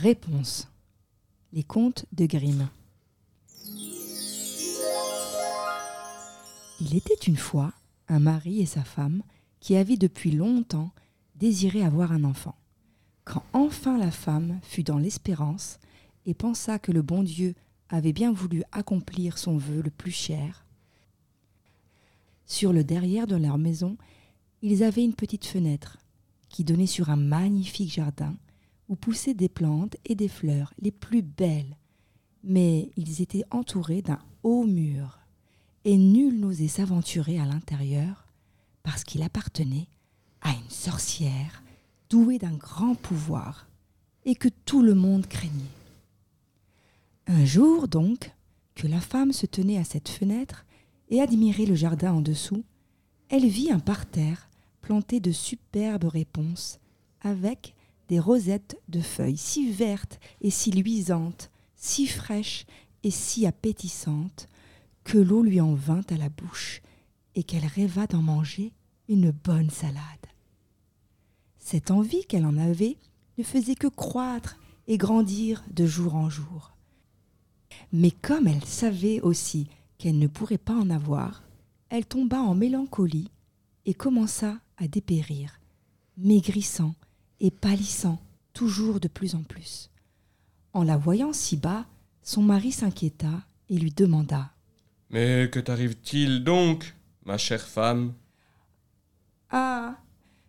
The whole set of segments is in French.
Réponse. Les contes de Grimm. Il était une fois un mari et sa femme qui avaient depuis longtemps désiré avoir un enfant. Quand enfin la femme fut dans l'espérance et pensa que le bon Dieu avait bien voulu accomplir son vœu le plus cher, sur le derrière de leur maison, ils avaient une petite fenêtre qui donnait sur un magnifique jardin où poussaient des plantes et des fleurs les plus belles. Mais ils étaient entourés d'un haut mur, et nul n'osait s'aventurer à l'intérieur parce qu'il appartenait à une sorcière douée d'un grand pouvoir et que tout le monde craignait. Un jour donc, que la femme se tenait à cette fenêtre et admirait le jardin en dessous, elle vit un parterre planté de superbes réponses avec des rosettes de feuilles si vertes et si luisantes, si fraîches et si appétissantes, que l'eau lui en vint à la bouche et qu'elle rêva d'en manger une bonne salade. Cette envie qu'elle en avait ne faisait que croître et grandir de jour en jour. Mais comme elle savait aussi qu'elle ne pourrait pas en avoir, elle tomba en mélancolie et commença à dépérir, maigrissant et pâlissant toujours de plus en plus. En la voyant si bas, son mari s'inquiéta et lui demanda Mais que t'arrive-t-il donc, ma chère femme? Ah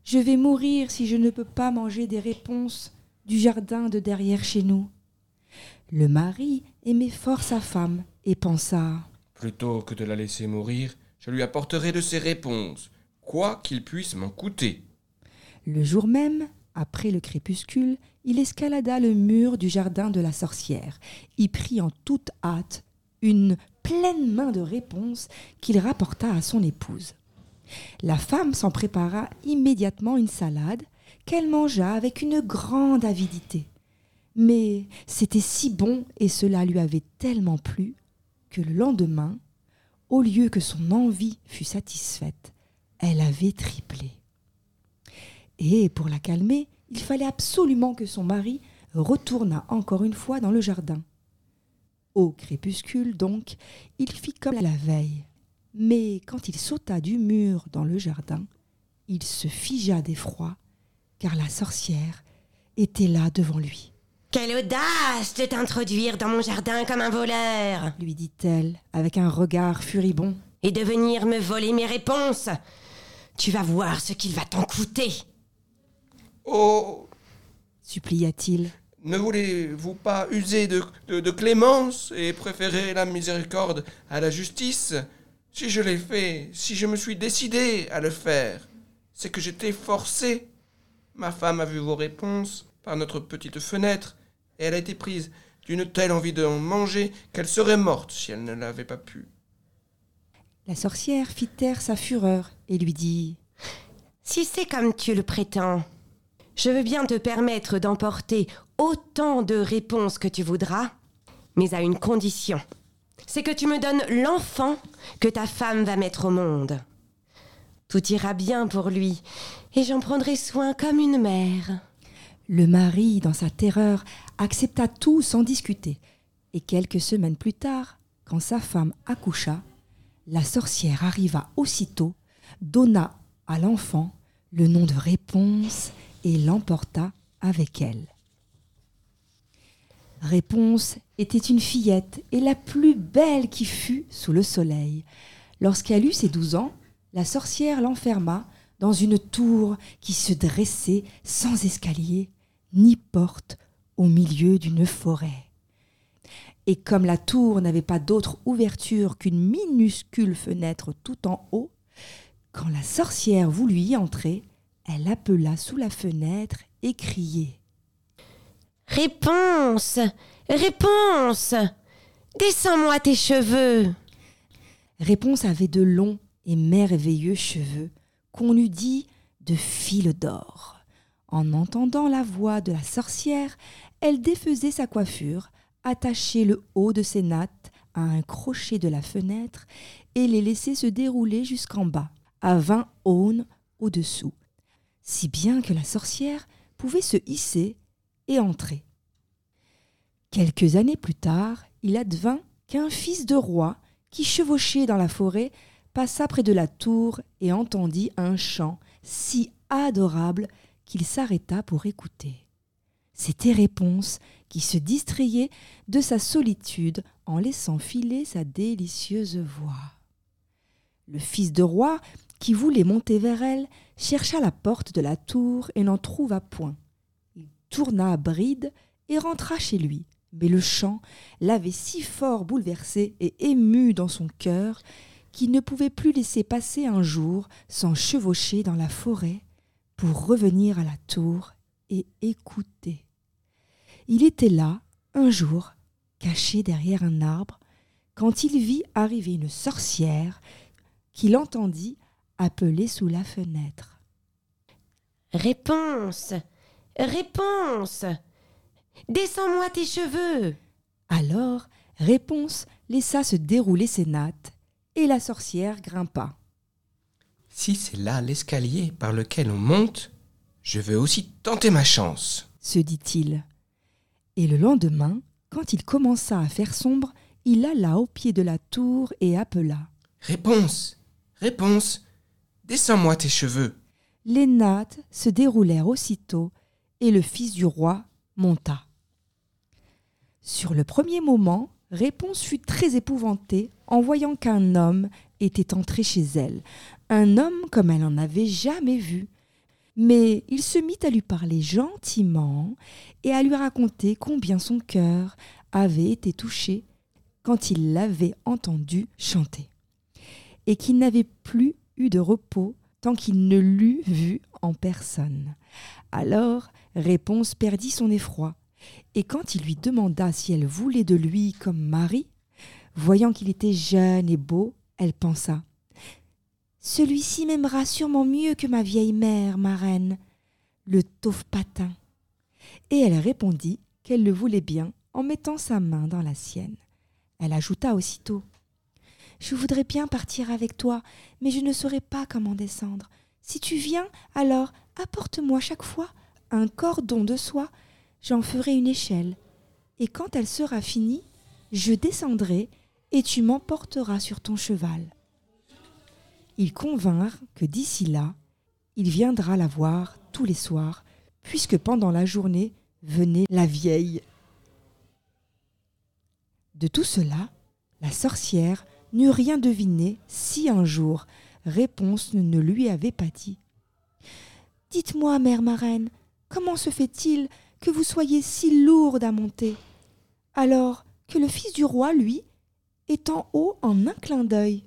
Je vais mourir si je ne peux pas manger des réponses du jardin de derrière chez nous. Le mari aimait fort sa femme et pensa Plutôt que de la laisser mourir, je lui apporterai de ses réponses, quoi qu'il puisse m'en coûter. Le jour même, après le crépuscule, il escalada le mur du jardin de la sorcière, y prit en toute hâte une pleine main de réponses qu'il rapporta à son épouse. La femme s'en prépara immédiatement une salade qu'elle mangea avec une grande avidité. Mais c'était si bon et cela lui avait tellement plu que le lendemain, au lieu que son envie fût satisfaite, elle avait triplé. Et pour la calmer, il fallait absolument que son mari retournât encore une fois dans le jardin. Au crépuscule, donc, il fit comme la veille. Mais quand il sauta du mur dans le jardin, il se figea d'effroi, car la sorcière était là devant lui. Quelle audace de t'introduire dans mon jardin comme un voleur lui dit-elle avec un regard furibond. Et de venir me voler mes réponses Tu vas voir ce qu'il va t'en coûter Oh supplia-t-il. Ne voulez-vous pas user de, de, de clémence et préférer la miséricorde à la justice? Si je l'ai fait, si je me suis décidé à le faire, c'est que j'étais forcé. Ma femme a vu vos réponses par notre petite fenêtre, et elle a été prise d'une telle envie de manger qu'elle serait morte si elle ne l'avait pas pu. La sorcière fit taire sa fureur et lui dit Si c'est comme tu le prétends, je veux bien te permettre d'emporter autant de réponses que tu voudras, mais à une condition. C'est que tu me donnes l'enfant que ta femme va mettre au monde. Tout ira bien pour lui, et j'en prendrai soin comme une mère. Le mari, dans sa terreur, accepta tout sans discuter. Et quelques semaines plus tard, quand sa femme accoucha, la sorcière arriva aussitôt, donna à l'enfant le nom de Réponse et l'emporta avec elle. Réponse était une fillette et la plus belle qui fût sous le soleil. Lorsqu'elle eut ses douze ans, la sorcière l'enferma dans une tour qui se dressait sans escalier ni porte au milieu d'une forêt. Et comme la tour n'avait pas d'autre ouverture qu'une minuscule fenêtre tout en haut, quand la sorcière voulut y entrer, elle appela sous la fenêtre et criait. Réponse Réponse Descends-moi tes cheveux Réponse avait de longs et merveilleux cheveux qu'on eût dit de fil d'or. En entendant la voix de la sorcière, elle défaisait sa coiffure, attachait le haut de ses nattes à un crochet de la fenêtre et les laissait se dérouler jusqu'en bas, à vingt aunes au-dessous, si bien que la sorcière pouvait se hisser et entrer. Quelques années plus tard, il advint qu'un fils de roi, qui chevauchait dans la forêt, passa près de la tour et entendit un chant si adorable qu'il s'arrêta pour écouter. C'était Réponse qui se distrayait de sa solitude en laissant filer sa délicieuse voix. Le fils de roi, qui voulait monter vers elle, chercha la porte de la tour et n'en trouva point. Il tourna à bride et rentra chez lui. Mais le chant l'avait si fort bouleversé et ému dans son cœur qu'il ne pouvait plus laisser passer un jour sans chevaucher dans la forêt pour revenir à la tour et écouter. Il était là, un jour, caché derrière un arbre, quand il vit arriver une sorcière qu'il entendit appeler sous la fenêtre. Réponse Réponse Descends-moi tes cheveux Alors, Réponse laissa se dérouler ses nattes, et la sorcière grimpa. Si c'est là l'escalier par lequel on monte, je veux aussi tenter ma chance, se dit-il. Et le lendemain, quand il commença à faire sombre, il alla au pied de la tour et appela. Réponse Réponse Descends-moi tes cheveux. Les nattes se déroulèrent aussitôt, et le fils du roi monta. Sur le premier moment, Réponse fut très épouvantée en voyant qu'un homme était entré chez elle, un homme comme elle n'en avait jamais vu. Mais il se mit à lui parler gentiment et à lui raconter combien son cœur avait été touché quand il l'avait entendu chanter, et qu'il n'avait plus de repos tant qu'il ne l'eût vu en personne. Alors Réponse perdit son effroi, et quand il lui demanda si elle voulait de lui comme mari, voyant qu'il était jeune et beau, elle pensa Celui-ci m'aimera sûrement mieux que ma vieille mère, ma reine, le taufe patin. Et elle répondit qu'elle le voulait bien en mettant sa main dans la sienne. Elle ajouta aussitôt Je voudrais bien partir avec toi, mais je ne saurais pas comment descendre. Si tu viens, alors apporte-moi chaque fois un cordon de soie j'en ferai une échelle, et quand elle sera finie, je descendrai, et tu m'emporteras sur ton cheval. Ils convinrent que d'ici là, il viendra la voir tous les soirs, puisque pendant la journée venait la vieille. De tout cela, la sorcière n'eut rien deviné si un jour Réponse ne lui avait pas dit. Dites-moi, mère marraine, comment se fait-il que vous soyez si lourde à monter, alors que le fils du roi, lui, est en haut en un clin d'œil?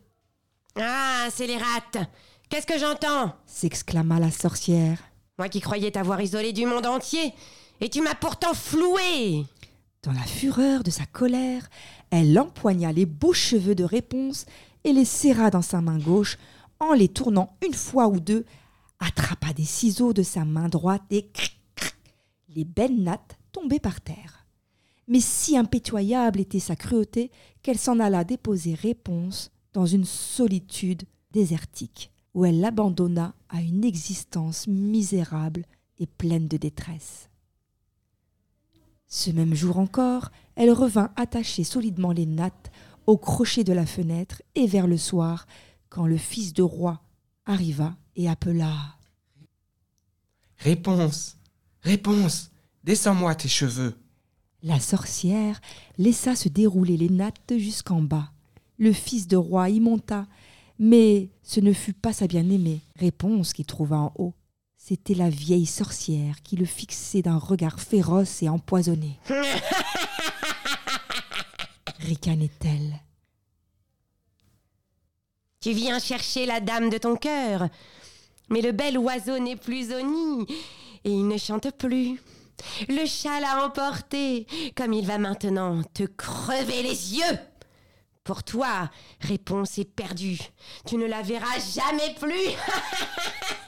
Ah, c'est les rats Qu'est-ce que j'entends? s'exclama la sorcière. Moi qui croyais t'avoir isolé du monde entier, et tu m'as pourtant floué Dans la fureur de sa colère, elle empoigna les beaux cheveux de réponse et les serra dans sa main gauche en les tournant une fois ou deux, attrapa des ciseaux de sa main droite et les belles nattes tombaient par terre. Mais si impitoyable était sa cruauté qu'elle s'en alla déposer réponse dans une solitude désertique, où elle l'abandonna à une existence misérable et pleine de détresse. Ce même jour encore, elle revint attacher solidement les nattes au crochet de la fenêtre et vers le soir, quand le fils de roi arriva et appela. Réponse. Réponse. Descends-moi tes cheveux. La sorcière laissa se dérouler les nattes jusqu'en bas. Le fils de roi y monta, mais ce ne fut pas sa bien-aimée, réponse qu'il trouva en haut. C'était la vieille sorcière qui le fixait d'un regard féroce et empoisonné. ricanait-elle. Tu viens chercher la dame de ton cœur, mais le bel oiseau n'est plus au nid et il ne chante plus. Le chat l'a emporté, comme il va maintenant te crever les yeux. Pour toi, réponse est perdue. Tu ne la verras jamais plus.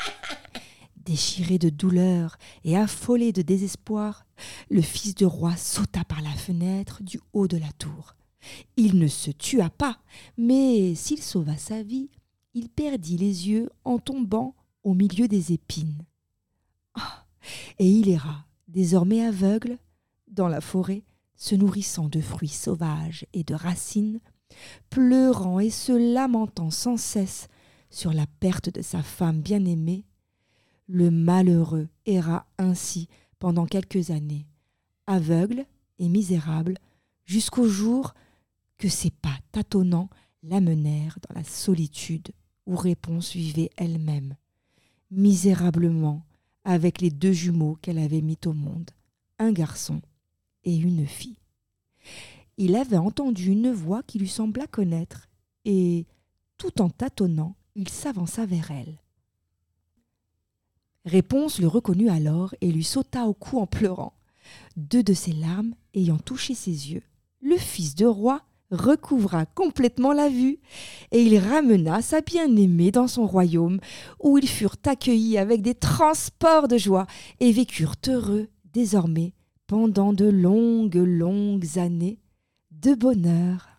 Déchiré de douleur et affolé de désespoir, le fils de roi sauta par la fenêtre du haut de la tour. Il ne se tua pas, mais s'il sauva sa vie, il perdit les yeux en tombant au milieu des épines. Ah, et il erra, désormais aveugle, dans la forêt, se nourrissant de fruits sauvages et de racines, pleurant et se lamentant sans cesse sur la perte de sa femme bien-aimée, le malheureux erra ainsi pendant quelques années, aveugle et misérable, jusqu'au jour que ses pas tâtonnants l'amenèrent dans la solitude où Réponse vivait elle-même, misérablement, avec les deux jumeaux qu'elle avait mis au monde, un garçon et une fille. Il avait entendu une voix qui lui sembla connaître, et, tout en tâtonnant, il s'avança vers elle. Réponse le reconnut alors et lui sauta au cou en pleurant. Deux de ses larmes ayant touché ses yeux, le fils de roi recouvra complètement la vue, et il ramena sa bien-aimée dans son royaume, où ils furent accueillis avec des transports de joie, et vécurent heureux désormais pendant de longues, longues années de bonheur